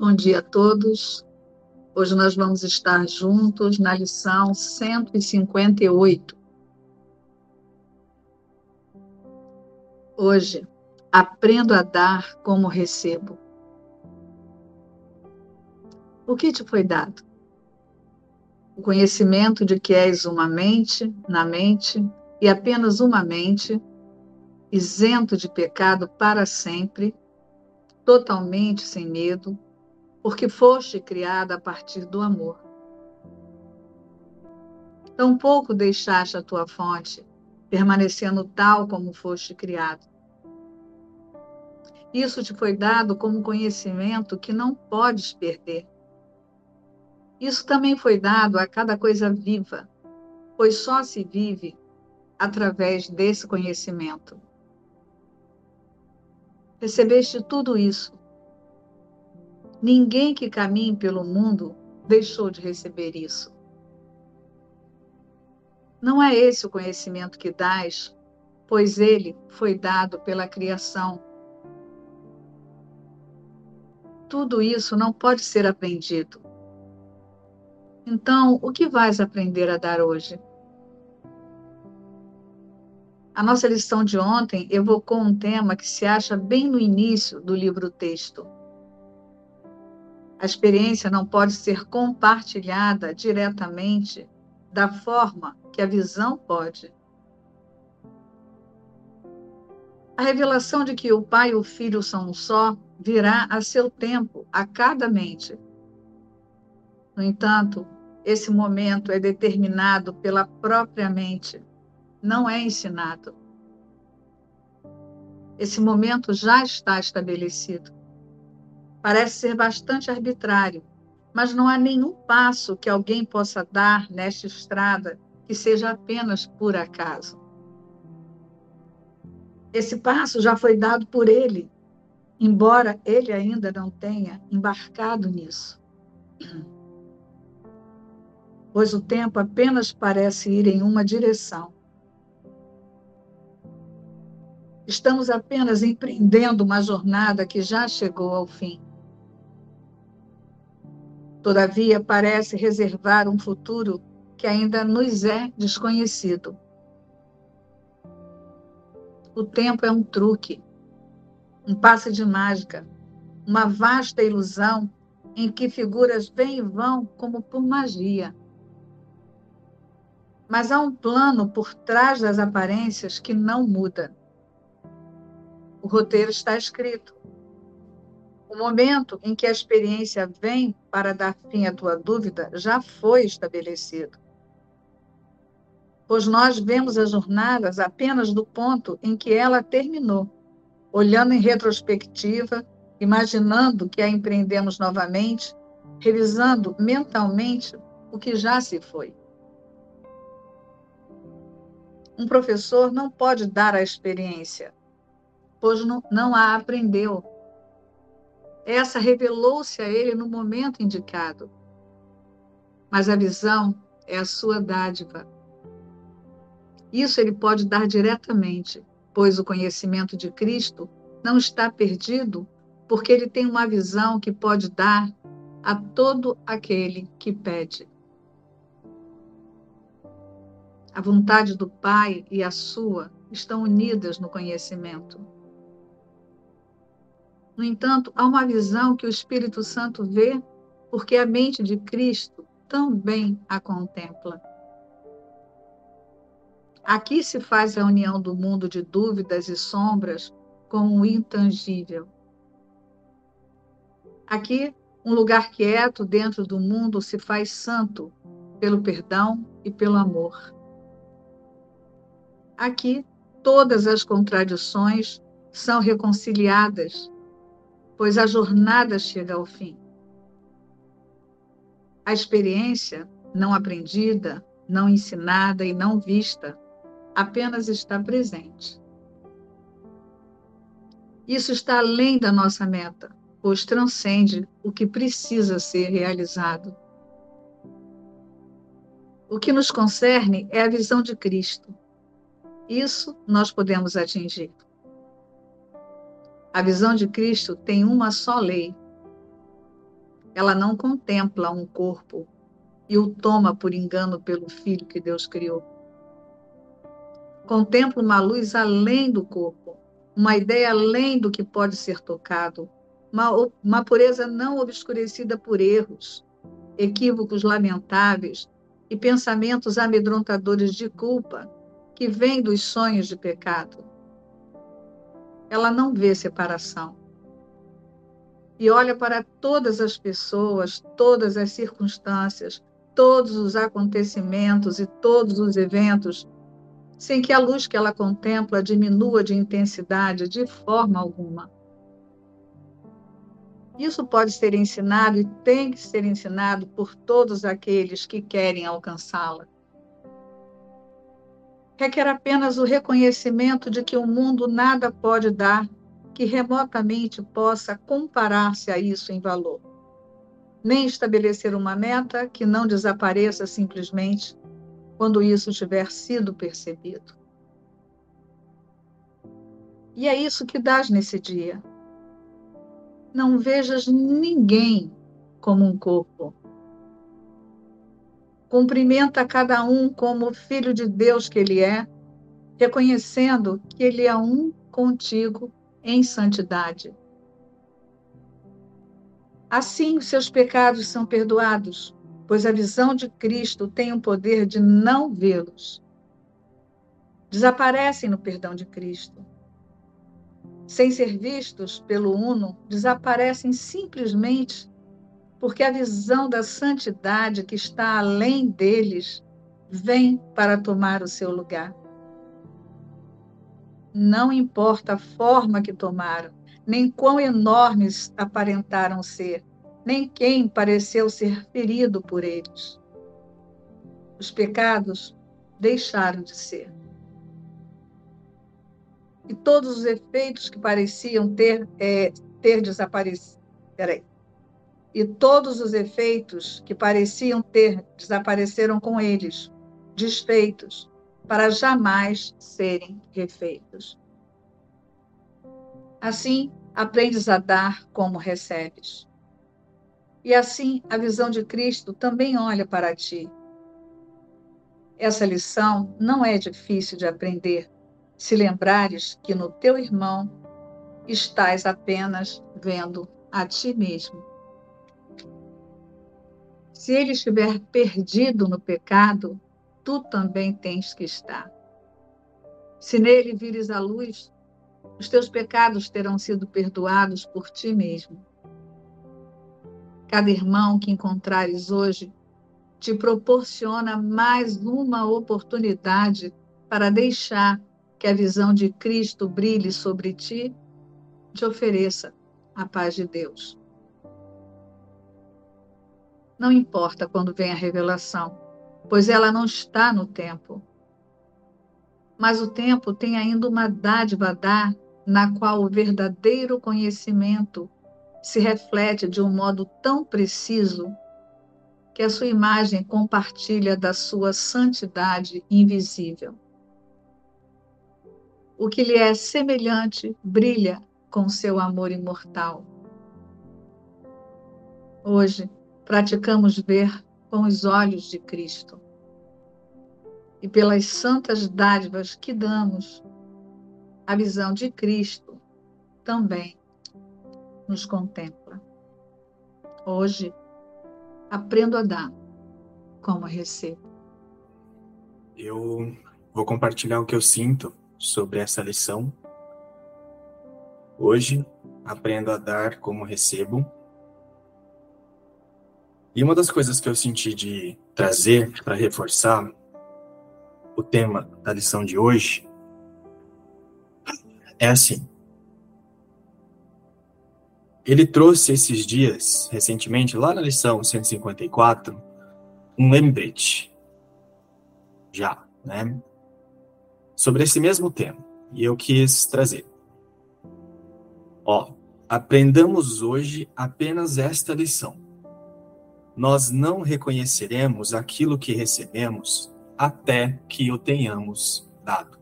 Bom dia a todos. Hoje nós vamos estar juntos na lição 158. Hoje, aprendo a dar como recebo. O que te foi dado? O conhecimento de que és uma mente na mente e apenas uma mente, isento de pecado para sempre, totalmente sem medo, porque foste criada a partir do amor. Tampouco deixaste a tua fonte, permanecendo tal como foste criado. Isso te foi dado como conhecimento que não podes perder. Isso também foi dado a cada coisa viva, pois só se vive através desse conhecimento. Recebeste tudo isso Ninguém que caminhe pelo mundo deixou de receber isso. Não é esse o conhecimento que dás, pois ele foi dado pela criação. Tudo isso não pode ser aprendido. Então, o que vais aprender a dar hoje? A nossa lição de ontem evocou um tema que se acha bem no início do livro-texto a experiência não pode ser compartilhada diretamente da forma que a visão pode. A revelação de que o Pai e o Filho são um só virá a seu tempo, a cada mente. No entanto, esse momento é determinado pela própria mente, não é ensinado. Esse momento já está estabelecido parece ser bastante arbitrário, mas não há nenhum passo que alguém possa dar nesta estrada que seja apenas por acaso. Esse passo já foi dado por ele, embora ele ainda não tenha embarcado nisso. Pois o tempo apenas parece ir em uma direção. Estamos apenas empreendendo uma jornada que já chegou ao fim. Todavia, parece reservar um futuro que ainda nos é desconhecido. O tempo é um truque, um passe de mágica, uma vasta ilusão em que figuras vêm e vão como por magia. Mas há um plano por trás das aparências que não muda. O roteiro está escrito. O momento em que a experiência vem para dar fim à tua dúvida já foi estabelecido. Pois nós vemos as jornadas apenas do ponto em que ela terminou, olhando em retrospectiva, imaginando que a empreendemos novamente, revisando mentalmente o que já se foi. Um professor não pode dar a experiência, pois não, a aprendeu essa revelou-se a ele no momento indicado. Mas a visão é a sua dádiva. Isso ele pode dar diretamente, pois o conhecimento de Cristo não está perdido, porque ele tem uma visão que pode dar a todo aquele que pede. A vontade do Pai e a sua estão unidas no conhecimento. No entanto, há uma visão que o Espírito Santo vê, porque a mente de Cristo também a contempla. Aqui se faz a união do mundo de dúvidas e sombras com o intangível. Aqui, um lugar quieto dentro do mundo se faz santo pelo perdão e pelo amor. Aqui, todas as contradições são reconciliadas pois a jornada chega ao fim. A experiência não aprendida, não ensinada e não vista apenas está presente. Isso está além da nossa meta, pois transcende o que precisa ser realizado. O que nos concerne é a visão de Cristo. Isso nós podemos atingir. A visão de Cristo tem uma só lei: ela não contempla um corpo e o toma por engano pelo filho que Deus criou. Contempla uma luz além do corpo, uma ideia além do que pode ser tocado, uma, uma pureza não obscurecida por erros, equívocos lamentáveis e pensamentos amedrontadores de culpa que vêm dos sonhos de pecado. Ela não vê separação. E olha para todas as pessoas, todas as circunstâncias, todos os acontecimentos e todos os eventos, sem que a luz que ela contempla diminua de intensidade de forma alguma. Isso pode ser ensinado e tem que ser ensinado por todos aqueles que querem alcançá-la. Requer apenas o reconhecimento de que o mundo nada pode dar que remotamente possa comparar-se a isso em valor. Nem estabelecer uma meta que não desapareça simplesmente quando isso tiver sido percebido. E é isso que dás nesse dia não vejas ninguém como um corpo. Cumprimenta cada um como filho de Deus que ele é, reconhecendo que ele é um contigo em santidade. Assim, os seus pecados são perdoados, pois a visão de Cristo tem o poder de não vê-los. Desaparecem no perdão de Cristo sem ser vistos pelo Uno, desaparecem simplesmente porque a visão da santidade que está além deles vem para tomar o seu lugar. Não importa a forma que tomaram, nem quão enormes aparentaram ser, nem quem pareceu ser ferido por eles. Os pecados deixaram de ser e todos os efeitos que pareciam ter, é, ter desaparecido. Peraí. E todos os efeitos que pareciam ter desapareceram com eles, desfeitos, para jamais serem refeitos. Assim, aprendes a dar como recebes. E assim, a visão de Cristo também olha para ti. Essa lição não é difícil de aprender, se lembrares que no teu irmão estás apenas vendo a ti mesmo. Se ele estiver perdido no pecado, tu também tens que estar. Se nele vires a luz, os teus pecados terão sido perdoados por ti mesmo. Cada irmão que encontrares hoje te proporciona mais uma oportunidade para deixar que a visão de Cristo brilhe sobre ti, te ofereça a paz de Deus. Não importa quando vem a revelação, pois ela não está no tempo. Mas o tempo tem ainda uma dádiva a dar, na qual o verdadeiro conhecimento se reflete de um modo tão preciso que a sua imagem compartilha da sua santidade invisível o que lhe é semelhante brilha com seu amor imortal. Hoje, praticamos ver com os olhos de Cristo. E pelas santas dádivas que damos, a visão de Cristo também nos contempla. Hoje, aprendo a dar como recebo. Eu vou compartilhar o que eu sinto sobre essa lição. Hoje aprendo a dar como recebo. E uma das coisas que eu senti de trazer para reforçar o tema da lição de hoje é assim. Ele trouxe esses dias, recentemente, lá na lição 154, um lembrete. Já, né? sobre esse mesmo tema. E eu quis trazer. Ó, aprendamos hoje apenas esta lição. Nós não reconheceremos aquilo que recebemos até que o tenhamos dado.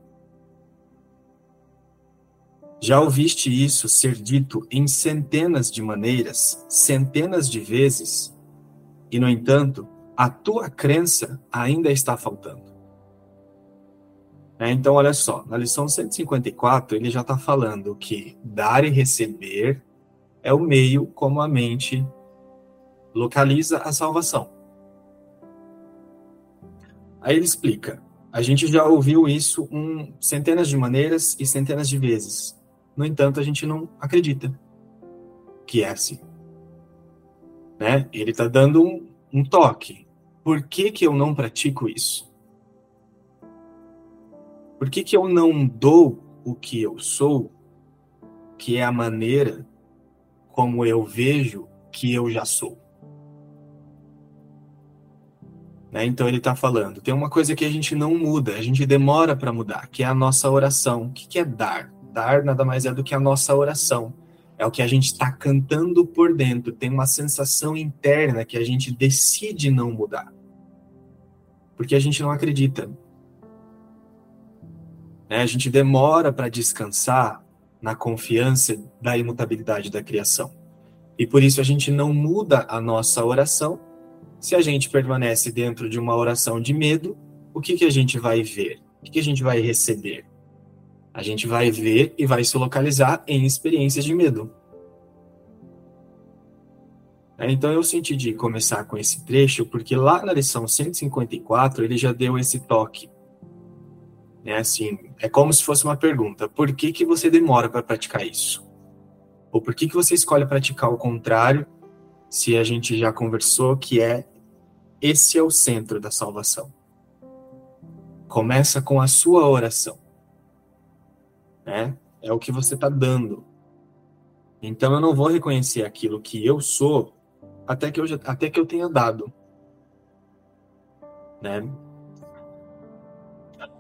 Já ouviste isso ser dito em centenas de maneiras, centenas de vezes, e, no entanto, a tua crença ainda está faltando. É, então, olha só, na lição 154, ele já está falando que dar e receber é o meio como a mente localiza a salvação. Aí ele explica: a gente já ouviu isso um, centenas de maneiras e centenas de vezes. No entanto, a gente não acredita que é assim. Né? Ele está dando um, um toque. Por que, que eu não pratico isso? Por que, que eu não dou o que eu sou, que é a maneira como eu vejo que eu já sou? Né? Então ele está falando, tem uma coisa que a gente não muda, a gente demora para mudar, que é a nossa oração. O que, que é dar? Dar nada mais é do que a nossa oração. É o que a gente está cantando por dentro, tem uma sensação interna que a gente decide não mudar. Porque a gente não acredita, né? A gente demora para descansar na confiança da imutabilidade da criação. E por isso a gente não muda a nossa oração. Se a gente permanece dentro de uma oração de medo, o que, que a gente vai ver? O que, que a gente vai receber? A gente vai ver e vai se localizar em experiências de medo. É, então eu senti de começar com esse trecho, porque lá na lição 154 ele já deu esse toque é assim, é como se fosse uma pergunta: por que, que você demora para praticar isso? Ou por que, que você escolhe praticar o contrário, se a gente já conversou que é esse é o centro da salvação? Começa com a sua oração. Né? É o que você está dando. Então eu não vou reconhecer aquilo que eu sou até que eu, já, até que eu tenha dado. Né?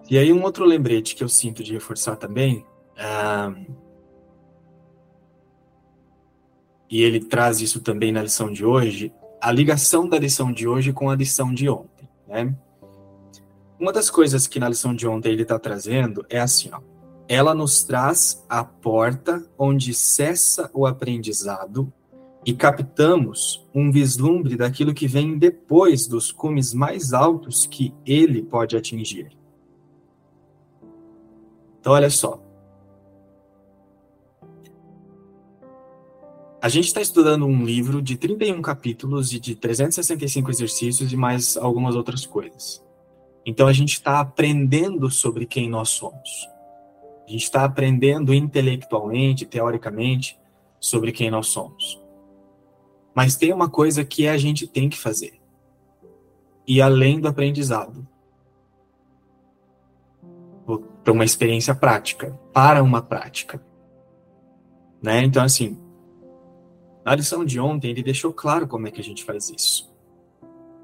E aí, um outro lembrete que eu sinto de reforçar também, uh, e ele traz isso também na lição de hoje, a ligação da lição de hoje com a lição de ontem. Né? Uma das coisas que na lição de ontem ele está trazendo é assim: ó, ela nos traz a porta onde cessa o aprendizado e captamos um vislumbre daquilo que vem depois dos cumes mais altos que ele pode atingir. Então, olha só. A gente está estudando um livro de 31 capítulos e de 365 exercícios e mais algumas outras coisas. Então, a gente está aprendendo sobre quem nós somos. A gente está aprendendo intelectualmente, teoricamente, sobre quem nós somos. Mas tem uma coisa que a gente tem que fazer. E além do aprendizado, para uma experiência prática, para uma prática. Né? Então, assim, na lição de ontem, ele deixou claro como é que a gente faz isso.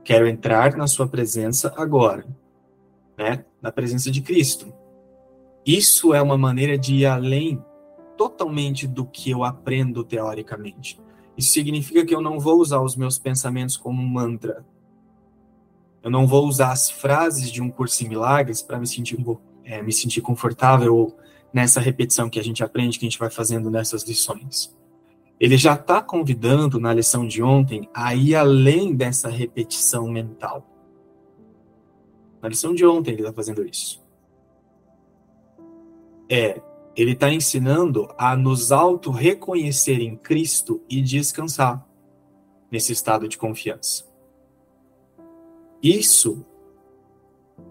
Quero entrar na sua presença agora, né? na presença de Cristo. Isso é uma maneira de ir além totalmente do que eu aprendo teoricamente. Isso significa que eu não vou usar os meus pensamentos como mantra. Eu não vou usar as frases de um curso em milagres para me sentir é, me sentir confortável nessa repetição que a gente aprende, que a gente vai fazendo nessas lições. Ele já está convidando na lição de ontem a ir além dessa repetição mental. Na lição de ontem ele está fazendo isso. É, ele está ensinando a nos auto-reconhecer em Cristo e descansar nesse estado de confiança. Isso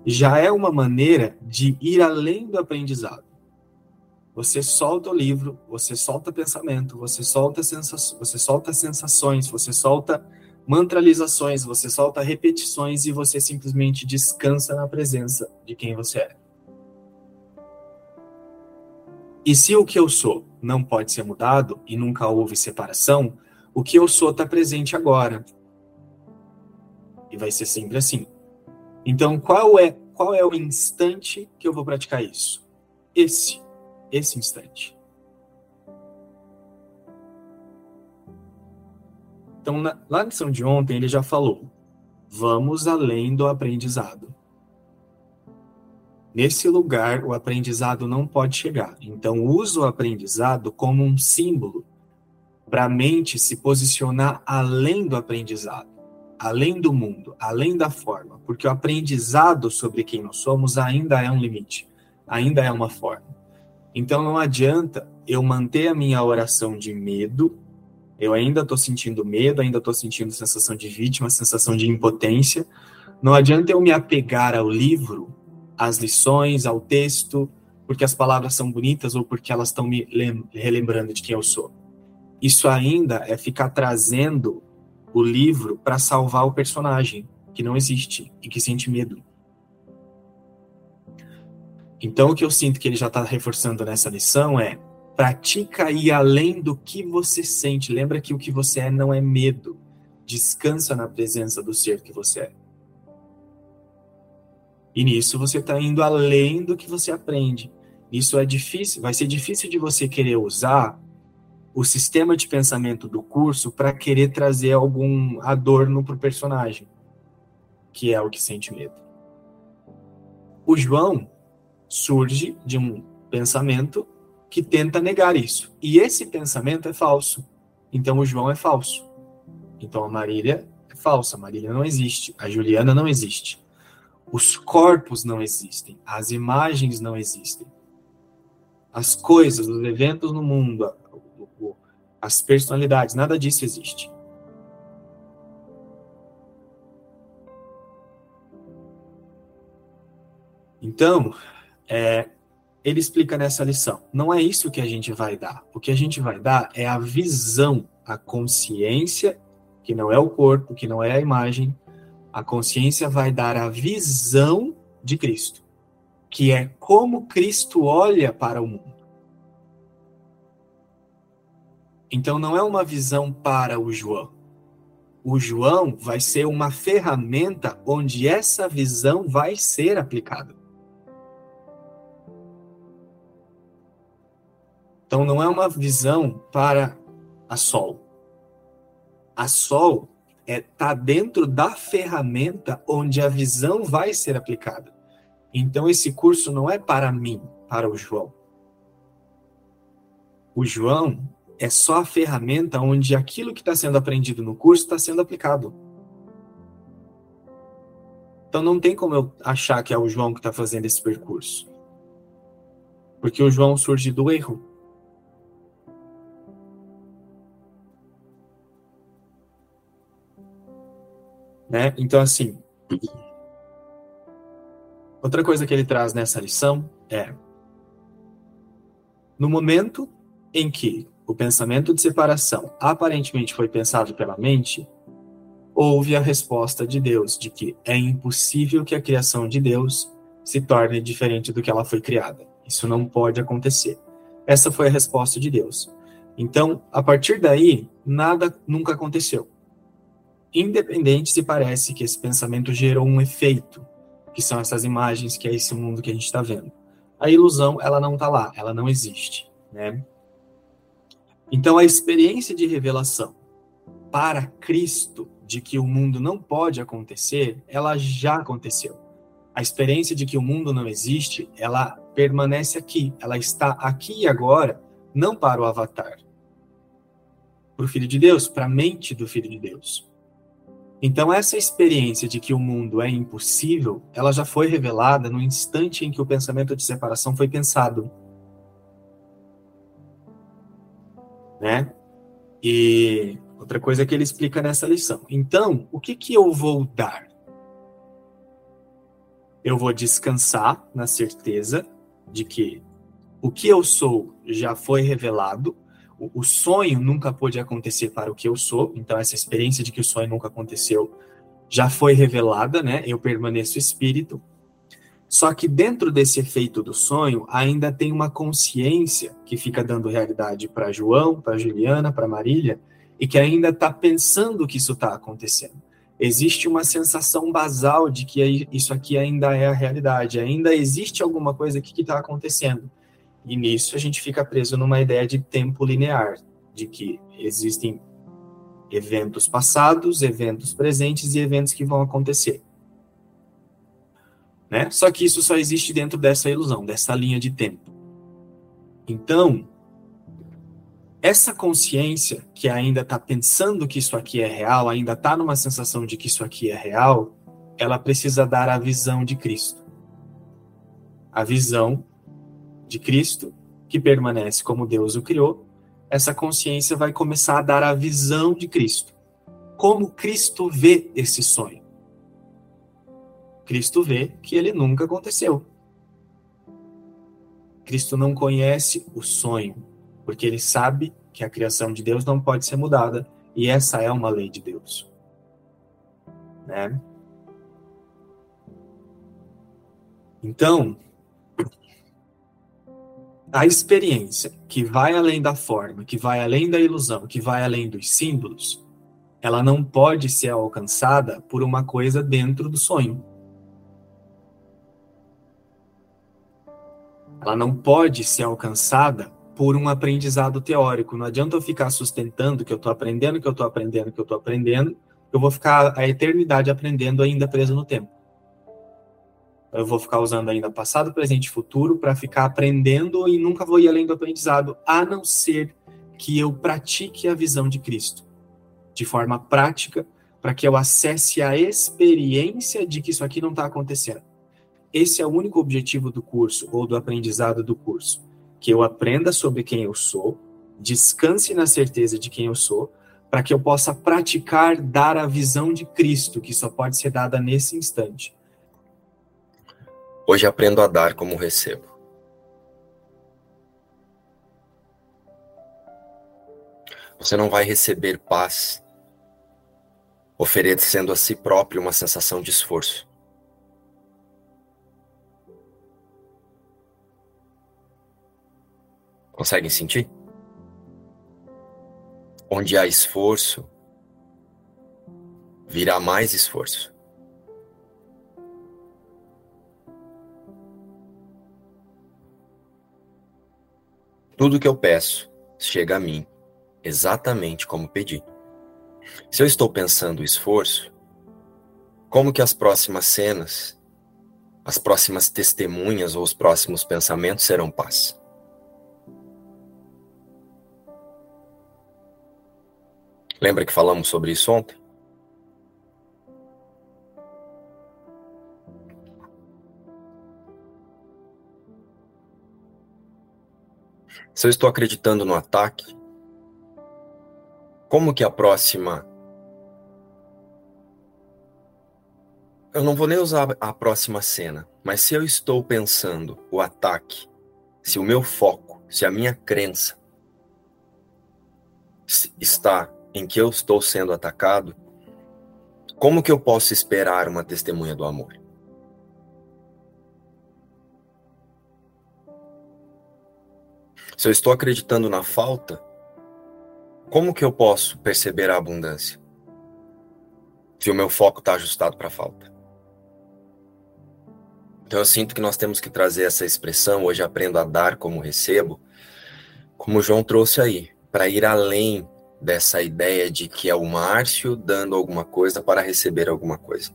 já é uma maneira de ir além do aprendizado. Você solta o livro, você solta pensamento, você solta, sensações, você solta sensações, você solta mantralizações, você solta repetições e você simplesmente descansa na presença de quem você é. E se o que eu sou não pode ser mudado e nunca houve separação, o que eu sou está presente agora. E vai ser sempre assim. Então, qual é qual é o instante que eu vou praticar isso? Esse, esse instante. Então, na, na lição de ontem, ele já falou: vamos além do aprendizado. Nesse lugar, o aprendizado não pode chegar. Então, usa o aprendizado como um símbolo para a mente se posicionar além do aprendizado, além do mundo, além da forma, porque o aprendizado sobre quem nós somos ainda é um limite, ainda é uma forma. Então, não adianta eu manter a minha oração de medo, eu ainda estou sentindo medo, ainda estou sentindo sensação de vítima, sensação de impotência. Não adianta eu me apegar ao livro às lições, ao texto, porque as palavras são bonitas ou porque elas estão me relembrando de quem eu sou. Isso ainda é ficar trazendo o livro para salvar o personagem que não existe e que sente medo. Então, o que eu sinto que ele já está reforçando nessa lição é pratica ir além do que você sente. Lembra que o que você é não é medo. Descansa na presença do ser que você é. E nisso você está indo além do que você aprende. Isso é difícil, vai ser difícil de você querer usar o sistema de pensamento do curso para querer trazer algum adorno para o personagem, que é o que sente medo. O João surge de um pensamento que tenta negar isso. E esse pensamento é falso. Então o João é falso. Então a Marília é falsa. A Marília não existe. A Juliana não existe. Os corpos não existem, as imagens não existem. As coisas, os eventos no mundo, as personalidades, nada disso existe. Então, é, ele explica nessa lição: não é isso que a gente vai dar. O que a gente vai dar é a visão, a consciência, que não é o corpo, que não é a imagem, a consciência vai dar a visão de Cristo, que é como Cristo olha para o mundo. Então não é uma visão para o João. O João vai ser uma ferramenta onde essa visão vai ser aplicada. Então não é uma visão para a Sol. A Sol é tá dentro da ferramenta onde a visão vai ser aplicada. Então esse curso não é para mim, para o João. O João é só a ferramenta onde aquilo que está sendo aprendido no curso está sendo aplicado. Então não tem como eu achar que é o João que está fazendo esse percurso. Porque o João surge do erro. Né? Então, assim, outra coisa que ele traz nessa lição é: no momento em que o pensamento de separação aparentemente foi pensado pela mente, houve a resposta de Deus de que é impossível que a criação de Deus se torne diferente do que ela foi criada. Isso não pode acontecer. Essa foi a resposta de Deus. Então, a partir daí, nada nunca aconteceu independente se parece que esse pensamento gerou um efeito, que são essas imagens, que é esse mundo que a gente está vendo. A ilusão, ela não está lá, ela não existe, né? Então, a experiência de revelação para Cristo de que o mundo não pode acontecer, ela já aconteceu. A experiência de que o mundo não existe, ela permanece aqui, ela está aqui e agora, não para o avatar, para o Filho de Deus, para a mente do Filho de Deus. Então, essa experiência de que o mundo é impossível, ela já foi revelada no instante em que o pensamento de separação foi pensado. Né? E outra coisa que ele explica nessa lição. Então, o que, que eu vou dar? Eu vou descansar na certeza de que o que eu sou já foi revelado, o, sonho nunca pôde acontecer para o que eu sou, então essa experiência de que o sonho nunca aconteceu já foi revelada, né? Eu permaneço espírito. Só que dentro desse efeito do sonho ainda tem uma consciência que fica dando realidade para João, para Juliana, para Marília, e que ainda está pensando que isso está acontecendo. Existe uma sensação basal de que isso aqui ainda é a realidade, ainda existe alguma coisa aqui que está acontecendo. E nisso a gente fica preso numa ideia de tempo linear, de que existem eventos passados, eventos presentes e eventos que vão acontecer. Né? Só que isso só existe dentro dessa ilusão, dessa linha de tempo. Então, essa consciência que ainda está pensando que isso aqui é real, ainda está numa sensação de que isso aqui é real, ela precisa dar a visão de Cristo. A visão de Cristo, que permanece como Deus o criou, essa consciência vai começar a dar a visão de Cristo. Como Cristo vê esse sonho? Cristo vê que ele nunca aconteceu. Cristo não conhece o sonho, porque ele sabe que a criação de Deus não pode ser mudada, e essa é uma lei de Deus. Né? Então, a experiência que vai além da forma, que vai além da ilusão, que vai além dos símbolos, ela não pode ser alcançada por uma coisa dentro do sonho. Ela não pode ser alcançada por um aprendizado teórico. Não adianta eu ficar sustentando que eu estou aprendendo, que eu estou aprendendo, que eu estou aprendendo, eu vou ficar a eternidade aprendendo ainda preso no tempo. Eu vou ficar usando ainda passado, presente e futuro para ficar aprendendo e nunca vou ir além do aprendizado, a não ser que eu pratique a visão de Cristo de forma prática, para que eu acesse a experiência de que isso aqui não está acontecendo. Esse é o único objetivo do curso ou do aprendizado do curso, que eu aprenda sobre quem eu sou, descanse na certeza de quem eu sou, para que eu possa praticar dar a visão de Cristo, que só pode ser dada nesse instante. Hoje aprendo a dar como recebo. Você não vai receber paz oferecendo a si próprio uma sensação de esforço. Conseguem sentir? Onde há esforço, virá mais esforço. Tudo que eu peço chega a mim exatamente como pedi. Se eu estou pensando esforço, como que as próximas cenas, as próximas testemunhas ou os próximos pensamentos serão paz? Lembra que falamos sobre isso ontem? Se eu estou acreditando no ataque, como que a próxima. Eu não vou nem usar a próxima cena, mas se eu estou pensando o ataque, se o meu foco, se a minha crença está em que eu estou sendo atacado, como que eu posso esperar uma testemunha do amor? Se eu estou acreditando na falta, como que eu posso perceber a abundância? Se o meu foco está ajustado para a falta. Então eu sinto que nós temos que trazer essa expressão, hoje aprendo a dar como recebo, como João trouxe aí, para ir além dessa ideia de que é o Márcio dando alguma coisa para receber alguma coisa.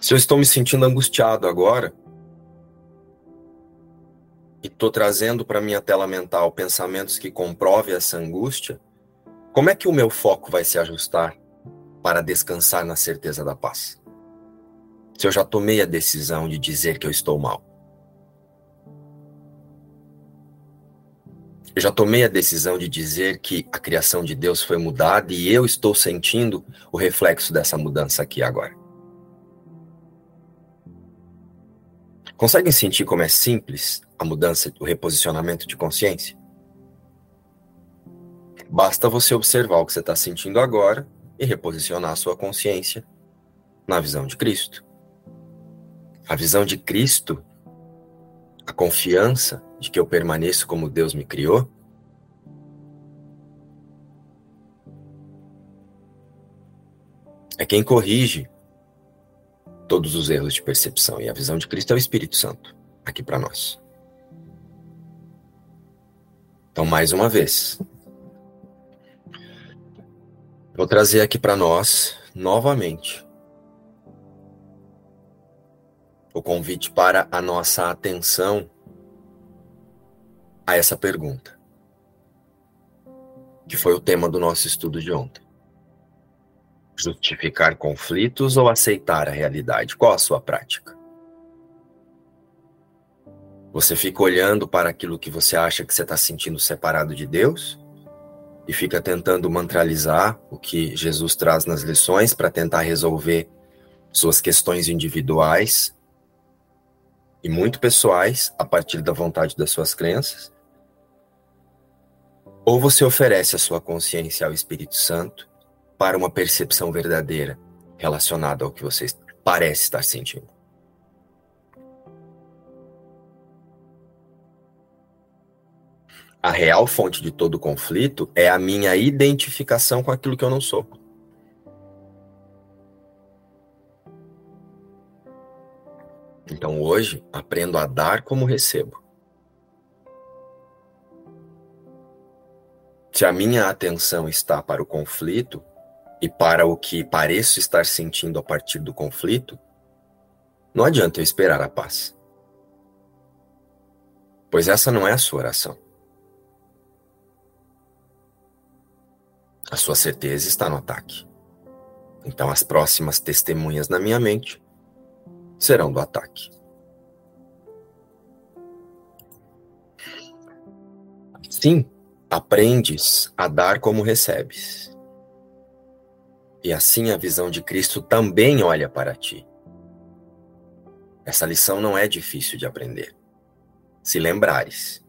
Se eu estou me sentindo angustiado agora, e estou trazendo para minha tela mental pensamentos que comprovem essa angústia, como é que o meu foco vai se ajustar para descansar na certeza da paz? Se eu já tomei a decisão de dizer que eu estou mal. Eu já tomei a decisão de dizer que a criação de Deus foi mudada e eu estou sentindo o reflexo dessa mudança aqui agora. Conseguem sentir como é simples a mudança, o reposicionamento de consciência? Basta você observar o que você está sentindo agora e reposicionar a sua consciência na visão de Cristo. A visão de Cristo, a confiança de que eu permaneço como Deus me criou, é quem corrige todos os erros de percepção. E a visão de Cristo é o Espírito Santo aqui para nós. Então, mais uma vez, Vou trazer aqui para nós, novamente, o convite para a nossa atenção a essa pergunta, que foi o tema do nosso estudo de ontem. Justificar conflitos ou aceitar a realidade? Qual a sua prática? Você fica olhando para aquilo que você acha que você está sentindo separado de Deus e fica tentando mantralizar o que Jesus traz nas lições para tentar resolver suas questões individuais e muito pessoais a partir da vontade das suas crenças. Ou você oferece a sua consciência ao Espírito Santo para uma percepção verdadeira relacionada ao que você parece estar sentindo. A real fonte de todo conflito é a minha identificação com aquilo que eu não sou. Então hoje aprendo a dar como recebo. Se a minha atenção está para o conflito e para o que pareço estar sentindo a partir do conflito, não adianta eu esperar a paz. Pois essa não é a sua oração. A sua certeza está no ataque. Então, as próximas testemunhas na minha mente serão do ataque. Sim, aprendes a dar como recebes. E assim a visão de Cristo também olha para ti. Essa lição não é difícil de aprender. Se lembrares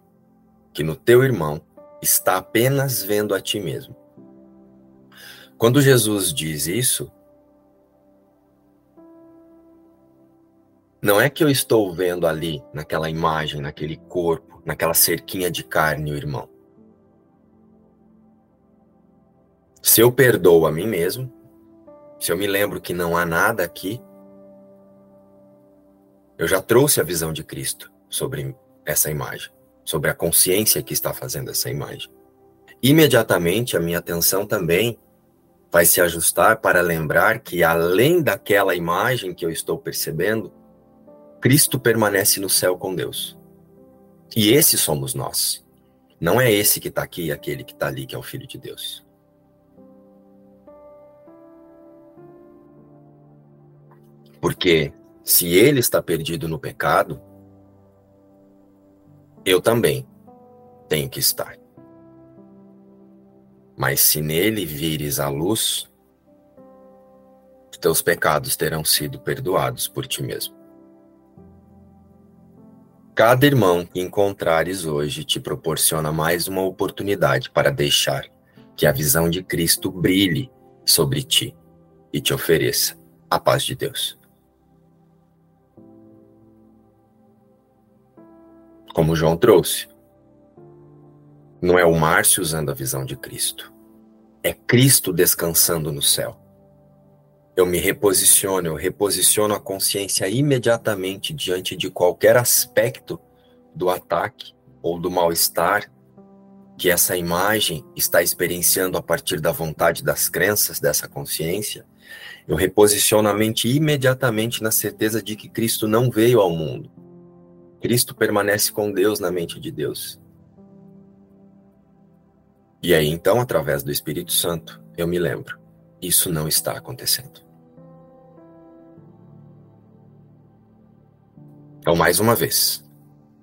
que no teu irmão está apenas vendo a ti mesmo quando Jesus diz isso, não é que eu estou vendo ali, naquela imagem, naquele corpo, naquela cerquinha de carne, o irmão. Se eu perdoo a mim mesmo, se eu me lembro que não há nada aqui, eu já trouxe a visão de Cristo sobre essa imagem, sobre a consciência que está fazendo essa imagem. Imediatamente a minha atenção também vai se ajustar para lembrar que, além daquela imagem que eu estou percebendo, Cristo permanece no céu com Deus. E esse somos nós. Não é esse que está aqui e aquele que está ali, que é o Filho de Deus. Porque se ele está perdido no pecado, eu também tenho que estar. Mas se nele vires a luz, teus pecados terão sido perdoados por ti mesmo. Cada irmão que encontrares hoje te proporciona mais uma oportunidade para deixar que a visão de Cristo brilhe sobre ti e te ofereça a paz de Deus. Como João trouxe, não é o Márcio usando a visão de Cristo. É Cristo descansando no céu. Eu me reposiciono, eu reposiciono a consciência imediatamente diante de qualquer aspecto do ataque ou do mal-estar que essa imagem está experienciando a partir da vontade das crenças dessa consciência. Eu reposiciono a mente imediatamente na certeza de que Cristo não veio ao mundo. Cristo permanece com Deus na mente de Deus. E aí, então, através do Espírito Santo, eu me lembro: isso não está acontecendo. Então, mais uma vez,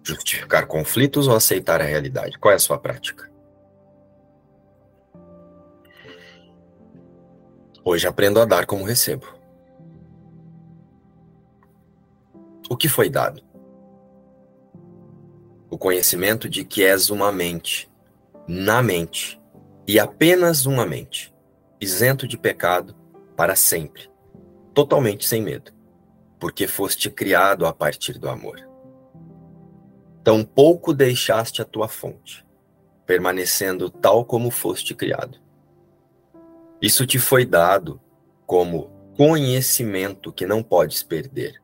justificar conflitos ou aceitar a realidade? Qual é a sua prática? Hoje aprendo a dar como recebo. O que foi dado? O conhecimento de que és uma mente na mente, e apenas uma mente, isento de pecado para sempre, totalmente sem medo, porque foste criado a partir do amor. Tampouco deixaste a tua fonte, permanecendo tal como foste criado. Isso te foi dado como conhecimento que não podes perder.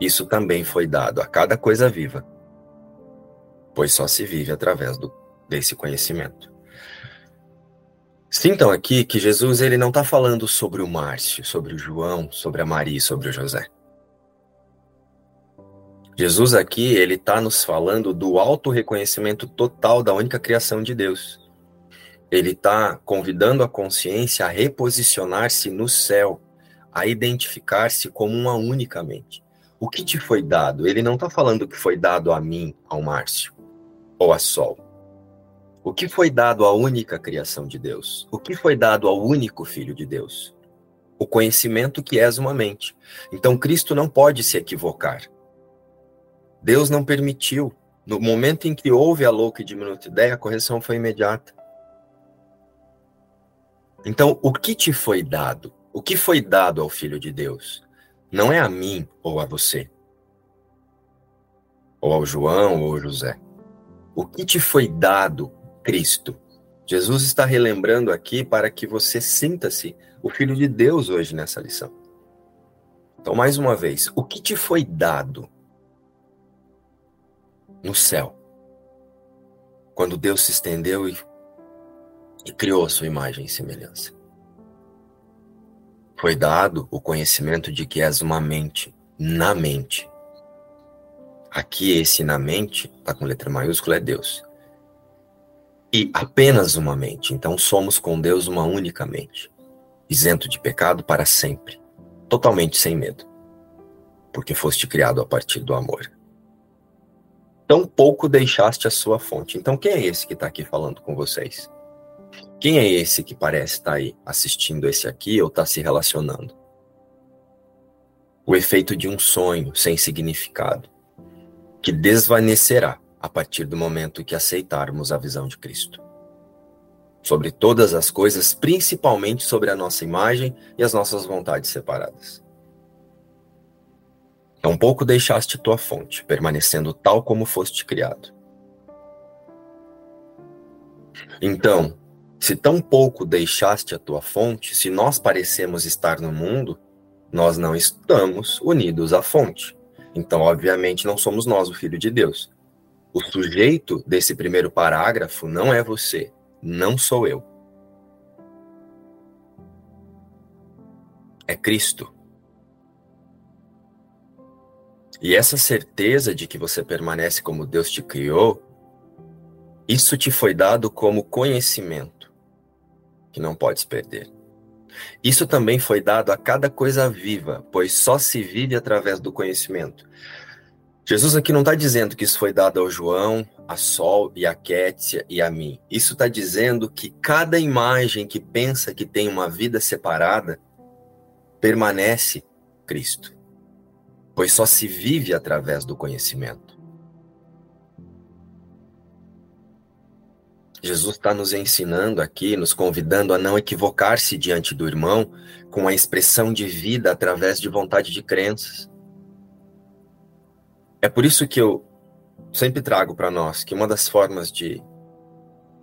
Isso também foi dado a cada coisa viva, pois só se vive através do desse conhecimento. Sintam aqui que Jesus ele não está falando sobre o Márcio, sobre o João, sobre a Maria, sobre o José. Jesus aqui ele está nos falando do auto reconhecimento total da única criação de Deus. Ele está convidando a consciência a reposicionar-se no céu, a identificar-se como uma única mente. O que te foi dado? Ele não está falando que foi dado a mim, ao Márcio, ou a Sol. O que foi dado à única criação de Deus? O que foi dado ao único Filho de Deus? O conhecimento que és uma mente. Então Cristo não pode se equivocar. Deus não permitiu. No momento em que houve a louca e diminuta ideia, a correção foi imediata. Então, o que te foi dado? O que foi dado ao Filho de Deus? Não é a mim ou a você, ou ao João ou ao José. O que te foi dado, Cristo? Jesus está relembrando aqui para que você sinta-se o Filho de Deus hoje nessa lição. Então, mais uma vez, o que te foi dado no céu? Quando Deus se estendeu e e criou a sua imagem e semelhança. Foi dado o conhecimento de que és uma mente, na mente. Aqui, esse na mente, tá com letra maiúscula, é Deus. E apenas uma mente. Então, somos com Deus uma única mente, isento de pecado para sempre, totalmente sem medo, porque foste criado a partir do amor. Tão pouco deixaste a sua fonte. Então, quem é esse que está aqui falando com vocês? Quem é esse que parece estar tá aí assistindo esse aqui ou está se relacionando? O efeito de um sonho sem significado, que desvanecerá a partir do momento que aceitarmos a visão de Cristo. Sobre todas as coisas, principalmente sobre a nossa imagem e as nossas vontades separadas. Tampouco deixaste tua fonte, permanecendo tal como foste criado. Então, se tão pouco deixaste a tua fonte, se nós parecemos estar no mundo, nós não estamos unidos à fonte. Então, obviamente, não somos nós o Filho de Deus. O sujeito desse primeiro parágrafo não é você, não sou eu. É Cristo. E essa certeza de que você permanece como Deus te criou, isso te foi dado como conhecimento que não podes perder. Isso também foi dado a cada coisa viva, pois só se vive através do conhecimento. Jesus aqui não está dizendo que isso foi dado ao João, a Sol e a Kétia e a mim. Isso está dizendo que cada imagem que pensa que tem uma vida separada permanece Cristo, pois só se vive através do conhecimento. Jesus está nos ensinando aqui, nos convidando a não equivocar-se diante do irmão com a expressão de vida através de vontade de crenças. É por isso que eu sempre trago para nós que uma das formas de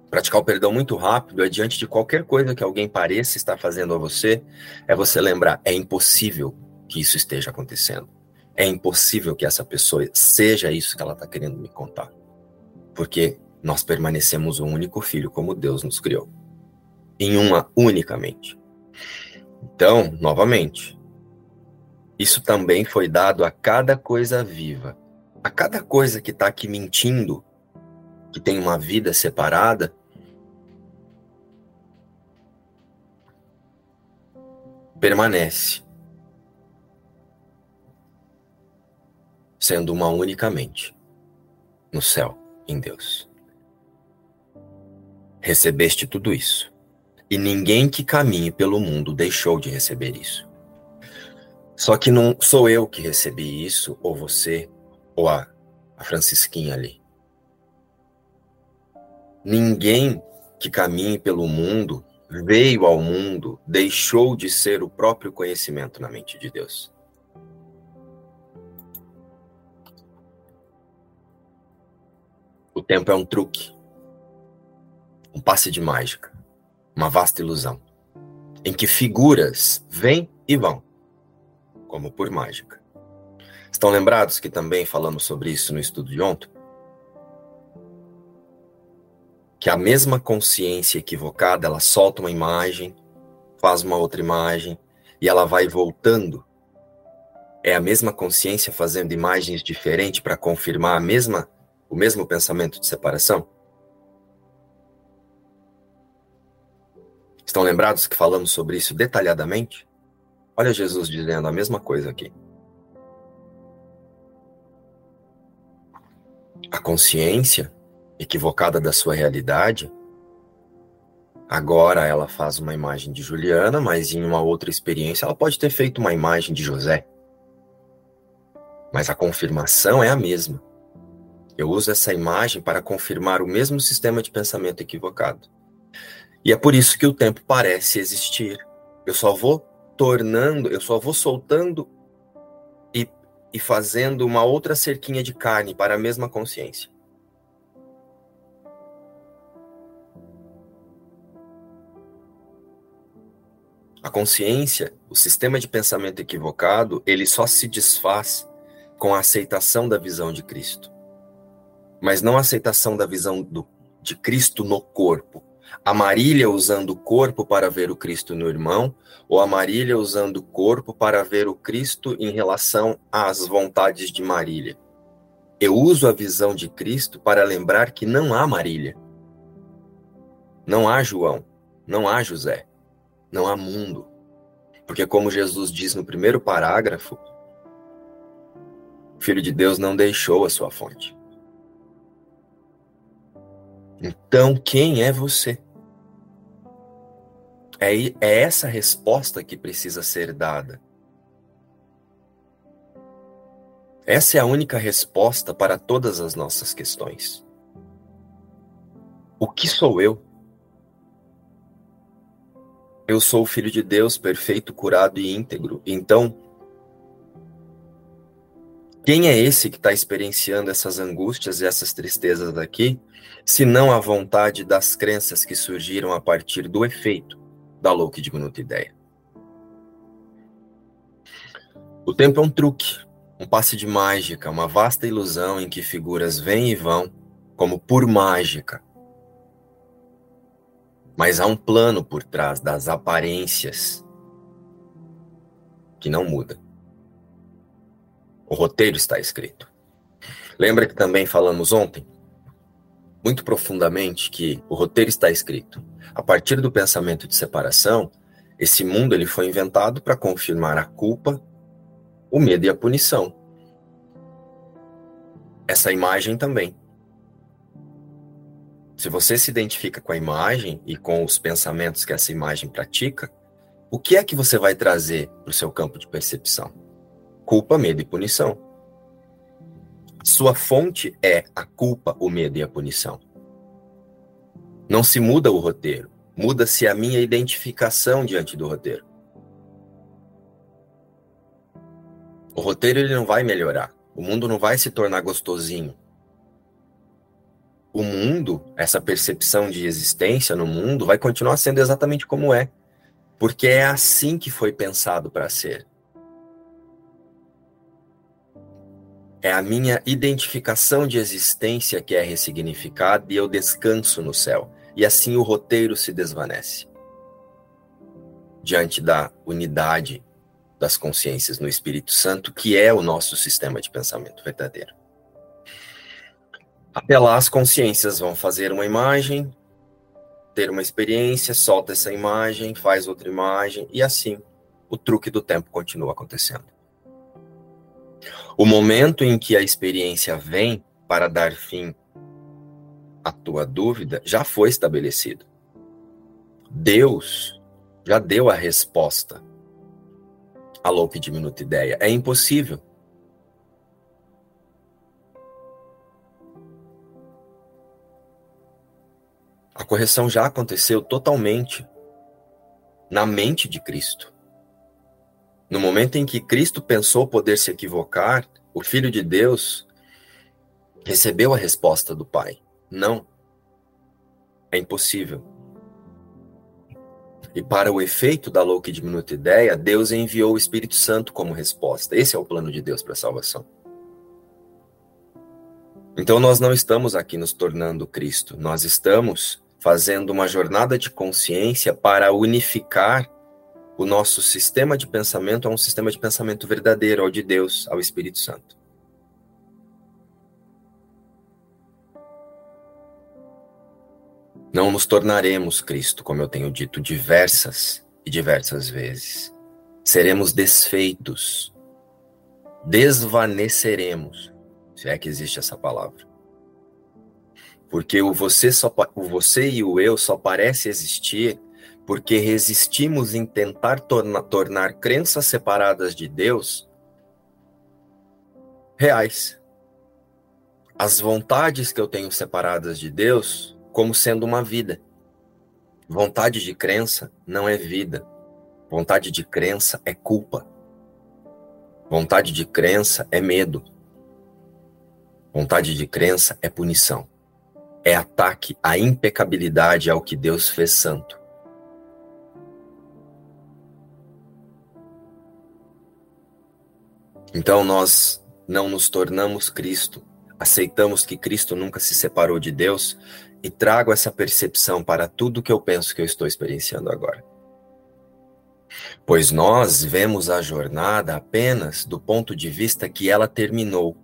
praticar o perdão muito rápido é diante de qualquer coisa que alguém pareça estar fazendo a você, é você lembrar, é impossível que isso esteja acontecendo. É impossível que essa pessoa seja isso que ela está querendo me contar. Porque nós permanecemos um único filho como Deus nos criou, em uma unicamente. Então, novamente, isso também foi dado a cada coisa viva, a cada coisa que está aqui mentindo, que tem uma vida separada. Permanece sendo uma unicamente no céu, em Deus recebeste tudo isso. E ninguém que caminhe pelo mundo deixou de receber isso. Só que não sou eu que recebi isso, ou você, ou a, a Francisquinha ali. Ninguém que caminhe pelo mundo veio ao mundo, deixou de ser o próprio conhecimento na mente de Deus. O tempo é um truque um passe de mágica, uma vasta ilusão, em que figuras vêm e vão, como por mágica. Estão lembrados que também falamos sobre isso no estudo de ontem? que a mesma consciência equivocada, ela solta uma imagem, faz uma outra imagem e ela vai voltando. É a mesma consciência fazendo imagens diferentes para confirmar a mesma o mesmo pensamento de separação? Estão lembrados que falamos sobre isso detalhadamente? Olha Jesus dizendo a mesma coisa aqui. A consciência equivocada da sua realidade, agora ela faz uma imagem de Juliana, mas em uma outra experiência ela pode ter feito uma imagem de José. Mas a confirmação é a mesma. Eu uso essa imagem para confirmar o mesmo sistema de pensamento equivocado. E é por isso que o tempo parece existir. Eu só vou tornando, eu só vou soltando e, e fazendo uma outra cerquinha de carne para a mesma consciência. A consciência, o sistema de pensamento equivocado, ele só se desfaz com a aceitação da visão de Cristo. Mas não a aceitação da visão do, de Cristo no corpo. A Marília usando o corpo para ver o Cristo no irmão, ou a Marília usando o corpo para ver o Cristo em relação às vontades de Marília. Eu uso a visão de Cristo para lembrar que não há Marília. Não há João, não há José não há mundo. Porque, como Jesus diz no primeiro parágrafo, o Filho de Deus não deixou a sua fonte. Então, quem é você? É, é essa resposta que precisa ser dada. Essa é a única resposta para todas as nossas questões. O que sou eu? Eu sou o filho de Deus, perfeito, curado e íntegro. Então, quem é esse que está experienciando essas angústias e essas tristezas aqui, se não a vontade das crenças que surgiram a partir do efeito da louca e diminuta ideia? O tempo é um truque, um passe de mágica, uma vasta ilusão em que figuras vêm e vão, como por mágica, mas há um plano por trás das aparências que não muda. O roteiro está escrito. Lembra que também falamos ontem, muito profundamente, que o roteiro está escrito. A partir do pensamento de separação, esse mundo ele foi inventado para confirmar a culpa, o medo e a punição. Essa imagem também. Se você se identifica com a imagem e com os pensamentos que essa imagem pratica, o que é que você vai trazer para o seu campo de percepção? Culpa, medo e punição. Sua fonte é a culpa, o medo e a punição. Não se muda o roteiro, muda-se a minha identificação diante do roteiro. O roteiro ele não vai melhorar, o mundo não vai se tornar gostosinho, o mundo, essa percepção de existência no mundo, vai continuar sendo exatamente como é. Porque é assim que foi pensado para ser. É a minha identificação de existência que é ressignificada e eu descanso no céu. E assim o roteiro se desvanece. Diante da unidade das consciências no Espírito Santo, que é o nosso sistema de pensamento verdadeiro. Até lá, as consciências vão fazer uma imagem, ter uma experiência, solta essa imagem, faz outra imagem, e assim o truque do tempo continua acontecendo. O momento em que a experiência vem para dar fim à tua dúvida já foi estabelecido. Deus já deu a resposta à louca e diminuta ideia. É impossível. A correção já aconteceu totalmente na mente de Cristo. No momento em que Cristo pensou poder se equivocar, o Filho de Deus recebeu a resposta do Pai: não. É impossível. E para o efeito da louca e diminuta ideia, Deus enviou o Espírito Santo como resposta. Esse é o plano de Deus para a salvação. Então nós não estamos aqui nos tornando Cristo, nós estamos fazendo uma jornada de consciência para unificar o nosso sistema de pensamento a um sistema de pensamento verdadeiro, ao de Deus, ao Espírito Santo. Não nos tornaremos Cristo, como eu tenho dito diversas e diversas vezes. Seremos desfeitos, desvaneceremos, se é que existe essa palavra. Porque o você, só, o você e o eu só parece existir porque resistimos em tentar torna, tornar crenças separadas de Deus reais. As vontades que eu tenho separadas de Deus como sendo uma vida. Vontade de crença não é vida. Vontade de crença é culpa. Vontade de crença é medo. Vontade de crença é punição. É ataque à impecabilidade ao que Deus fez santo. Então nós não nos tornamos Cristo, aceitamos que Cristo nunca se separou de Deus e trago essa percepção para tudo que eu penso que eu estou experienciando agora. Pois nós vemos a jornada apenas do ponto de vista que ela terminou,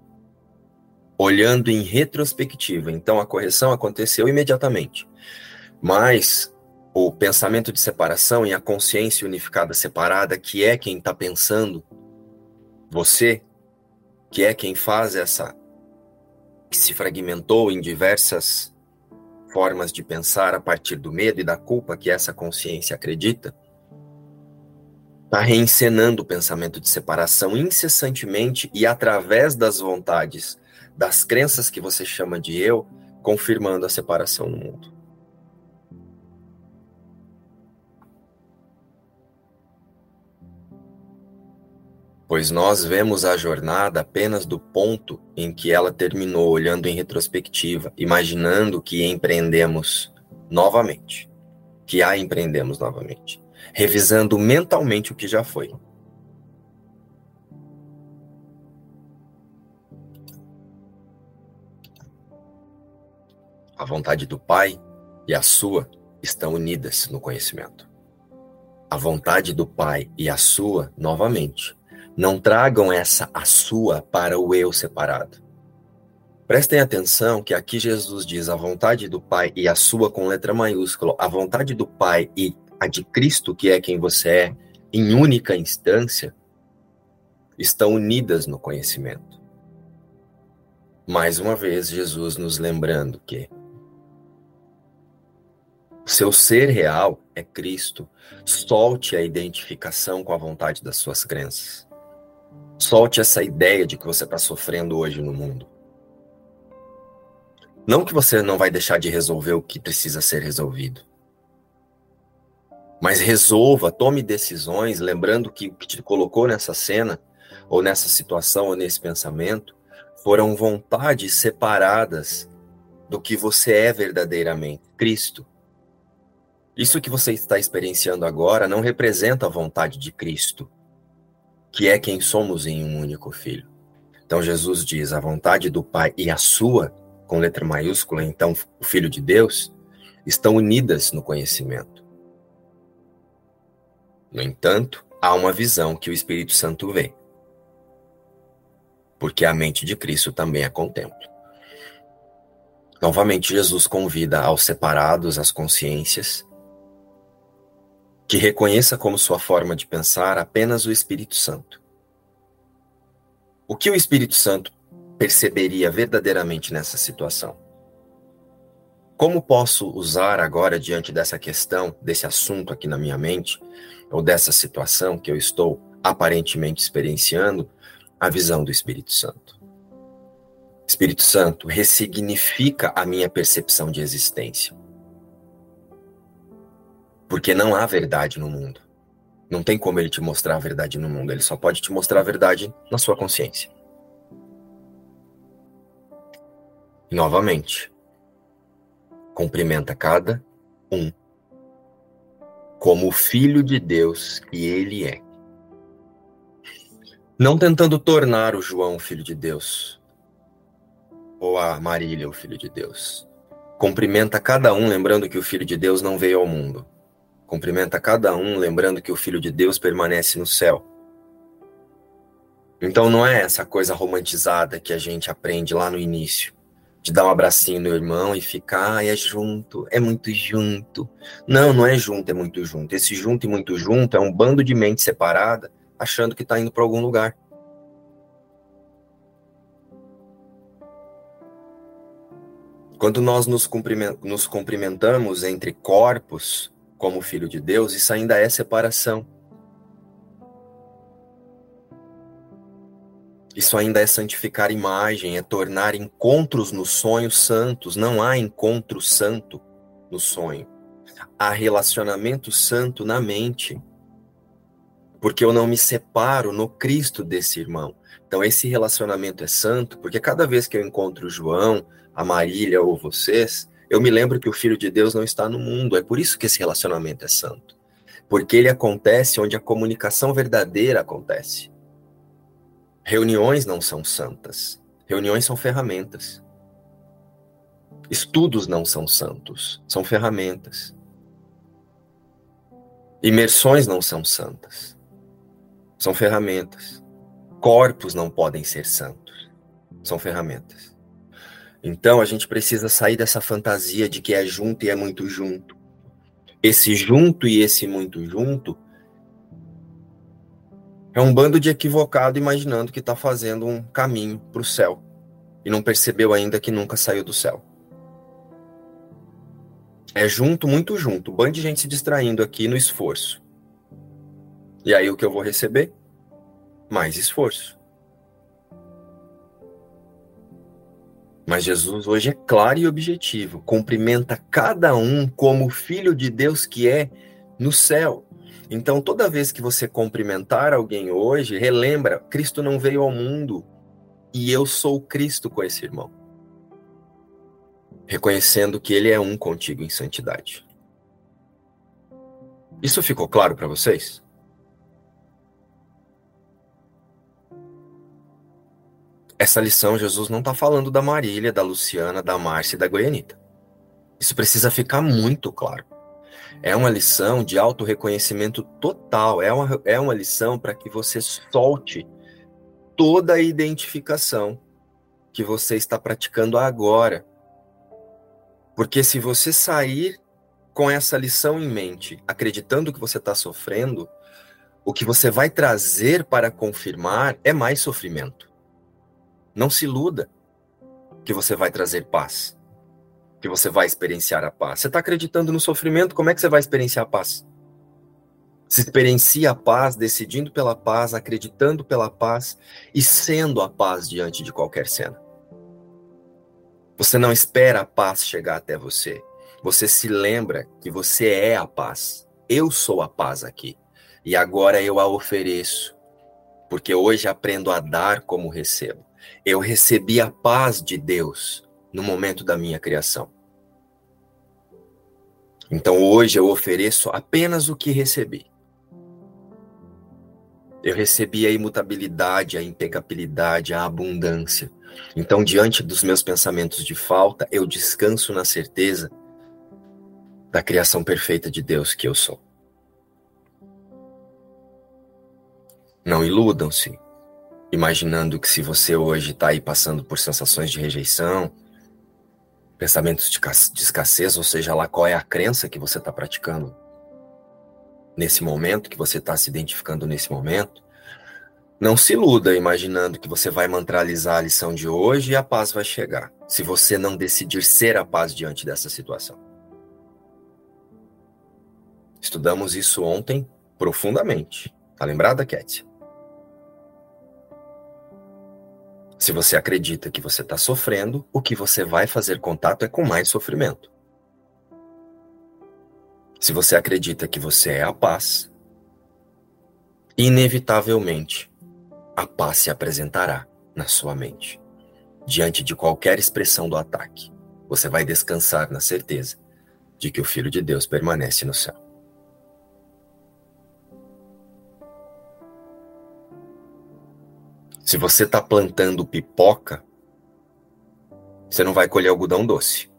olhando em retrospectiva. Então a correção aconteceu imediatamente. Mas o pensamento de separação e a consciência unificada separada, que é quem está pensando, você, que é quem faz essa, que se fragmentou em diversas formas de pensar a partir do medo e da culpa que essa consciência acredita, está reencenando o pensamento de separação incessantemente e através das vontades, das crenças que você chama de eu, confirmando a separação no mundo. Pois nós vemos a jornada apenas do ponto em que ela terminou, olhando em retrospectiva, imaginando que empreendemos novamente, que a empreendemos novamente, revisando mentalmente o que já foi. A vontade do Pai e a sua estão unidas no conhecimento. A vontade do Pai e a sua, novamente, não tragam essa a sua para o eu separado. Prestem atenção que aqui Jesus diz a vontade do Pai e a sua com letra maiúscula, a vontade do Pai e a de Cristo, que é quem você é, em única instância, estão unidas no conhecimento. Mais uma vez, Jesus nos lembrando que seu ser real é Cristo. Solte a identificação com a vontade das suas crenças. Solte essa ideia de que você está sofrendo hoje no mundo. Não que você não vai deixar de resolver o que precisa ser resolvido. Mas resolva, tome decisões, lembrando que o que te colocou nessa cena, ou nessa situação, ou nesse pensamento, foram vontades separadas do que você é verdadeiramente, Cristo. Isso que você está experienciando agora não representa a vontade de Cristo que é quem somos em um único filho. Então Jesus diz: a vontade do Pai e a sua, com letra maiúscula, então o Filho de Deus, estão unidas no conhecimento. No entanto, há uma visão que o Espírito Santo vê, porque a mente de Cristo também a contempla. Novamente, Jesus convida aos separados, as consciências, que reconheça como sua forma de pensar apenas o Espírito Santo. O que o Espírito Santo perceberia verdadeiramente nessa situação? Como posso usar agora, diante dessa questão, desse assunto aqui na minha mente, ou dessa situação que eu estou aparentemente experienciando, a visão do Espírito Santo? Espírito Santo ressignifica a minha percepção de existência. Porque não há verdade no mundo. Não tem como ele te mostrar a verdade no mundo. Ele só pode te mostrar a verdade na sua consciência. E novamente, cumprimenta cada um como o filho de Deus que ele é. Não tentando tornar o João filho de Deus, ou a Marília, o Filho de Deus? Cumprimenta cada um lembrando que o Filho de Deus não veio ao mundo. Cumprimenta cada um lembrando que o Filho de Deus permanece no céu. Então não é essa coisa romantizada que a gente aprende lá no início, de dar um abracinho no irmão e ficar, ah, é junto, é muito junto. Não, não é junto, é muito junto. Esse junto e muito junto é um bando de mente separada achando que está indo para algum lugar. Quando nós nos, cumprimentamos entre corpos, como filho de Deus, isso ainda é separação. Isso ainda é santificar imagem, é tornar encontros no sonho santos. Não há encontro santo no sonho. Há relacionamento santo na mente. Porque eu não me separo no Cristo desse irmão. Então, esse relacionamento é santo, porque cada vez que eu encontro o João, a Marília ou vocês, eu me lembro que o Filho de Deus não está no mundo. É por isso que esse relacionamento é santo. Porque ele acontece onde a comunicação verdadeira acontece. Reuniões não são santas. Reuniões são ferramentas. Estudos não são santos, são ferramentas. Imersões não são santas, são ferramentas. Corpos não podem ser santos, são ferramentas. Então a gente precisa sair dessa fantasia de que é junto e é muito junto. Esse junto e esse muito junto é um bando de equivocado imaginando que está fazendo um caminho para o céu e não percebeu ainda que nunca saiu do céu. É junto, muito junto. Um bando de gente se distraindo aqui no esforço. E aí o que eu vou receber? Mais esforço. Mas Jesus hoje é claro e objetivo, cumprimenta cada um como filho de Deus que é no céu. Então, toda vez que você cumprimentar alguém hoje, relembra: Cristo não veio ao mundo e eu sou Cristo com esse irmão. Reconhecendo que ele é um contigo em santidade. Isso ficou claro para vocês? Essa lição, Jesus não está falando da Marília, da Luciana, da Márcia e da Goianita. Isso precisa ficar muito claro. É uma lição de auto-reconhecimento total. É uma, é uma lição para que você solte toda a identificação que você está praticando agora. Porque se você sair com essa lição em mente, acreditando que você está sofrendo, o que você vai trazer para confirmar é mais sofrimento. Não se iluda que você vai trazer paz que você vai experienciar a paz. Você está acreditando no sofrimento, como é que você vai experienciar a paz? Se experiencia a paz, decidindo pela paz, acreditando pela paz e sendo a paz diante de qualquer cena. Você não espera a paz chegar até você. Você se lembra que você é a paz. Eu sou a paz aqui. E agora eu a ofereço. Porque hoje aprendo a dar como recebo. Eu recebi a paz de Deus no momento da minha criação. Então hoje eu ofereço apenas o que recebi. Eu recebi a imutabilidade, a impecabilidade, a abundância. Então, diante dos meus pensamentos de falta, eu descanso na certeza da criação perfeita de Deus que eu sou. Não iludam-se, imaginando que se você hoje está aí passando por sensações de rejeição, pensamentos de, escassez, ou seja lá qual é a crença que você está praticando nesse momento, que você está se identificando nesse momento, não se iluda imaginando que você vai mantralizar a lição de hoje e a paz vai chegar, se você não decidir ser a paz diante dessa situação. Estudamos isso ontem profundamente. Tá lembrada, Kétia? Se você acredita que você está sofrendo, o que você vai fazer contato é com mais sofrimento. Se você acredita que você é a paz, inevitavelmente a paz se apresentará na sua mente. Diante de qualquer expressão do ataque, você vai descansar na certeza de que o Filho de Deus permanece no céu. Se você está plantando pipoca, você não vai colher algodão doce.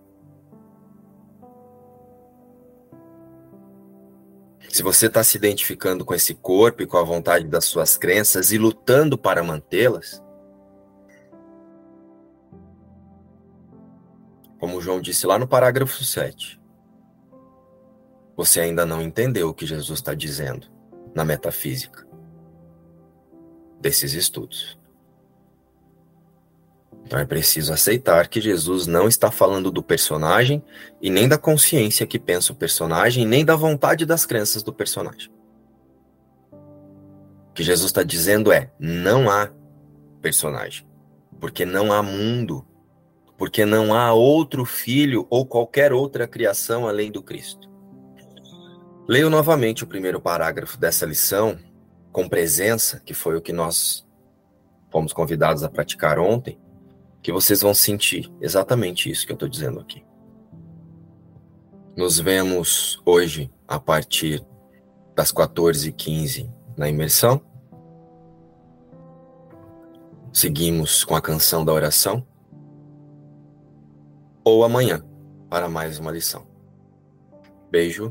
Se você está se identificando com esse corpo e com a vontade das suas crenças e lutando para mantê-las, como João disse lá no parágrafo 7, você ainda não entendeu o que Jesus está dizendo na metafísica desses estudos. Então é preciso aceitar que Jesus não está falando do personagem e nem da consciência que pensa o personagem, nem da vontade das crenças do personagem. O que Jesus está dizendo é: não há personagem, porque não há mundo, porque não há outro filho ou qualquer outra criação além do Cristo. Leio novamente o primeiro parágrafo dessa lição, com presença, que foi o que nós fomos convidados a praticar ontem que vocês vão sentir exatamente isso que eu estou dizendo aqui. Nos vemos hoje a partir das 14h15 na imersão. Seguimos com a canção da oração. Ou amanhã para mais uma lição. Beijo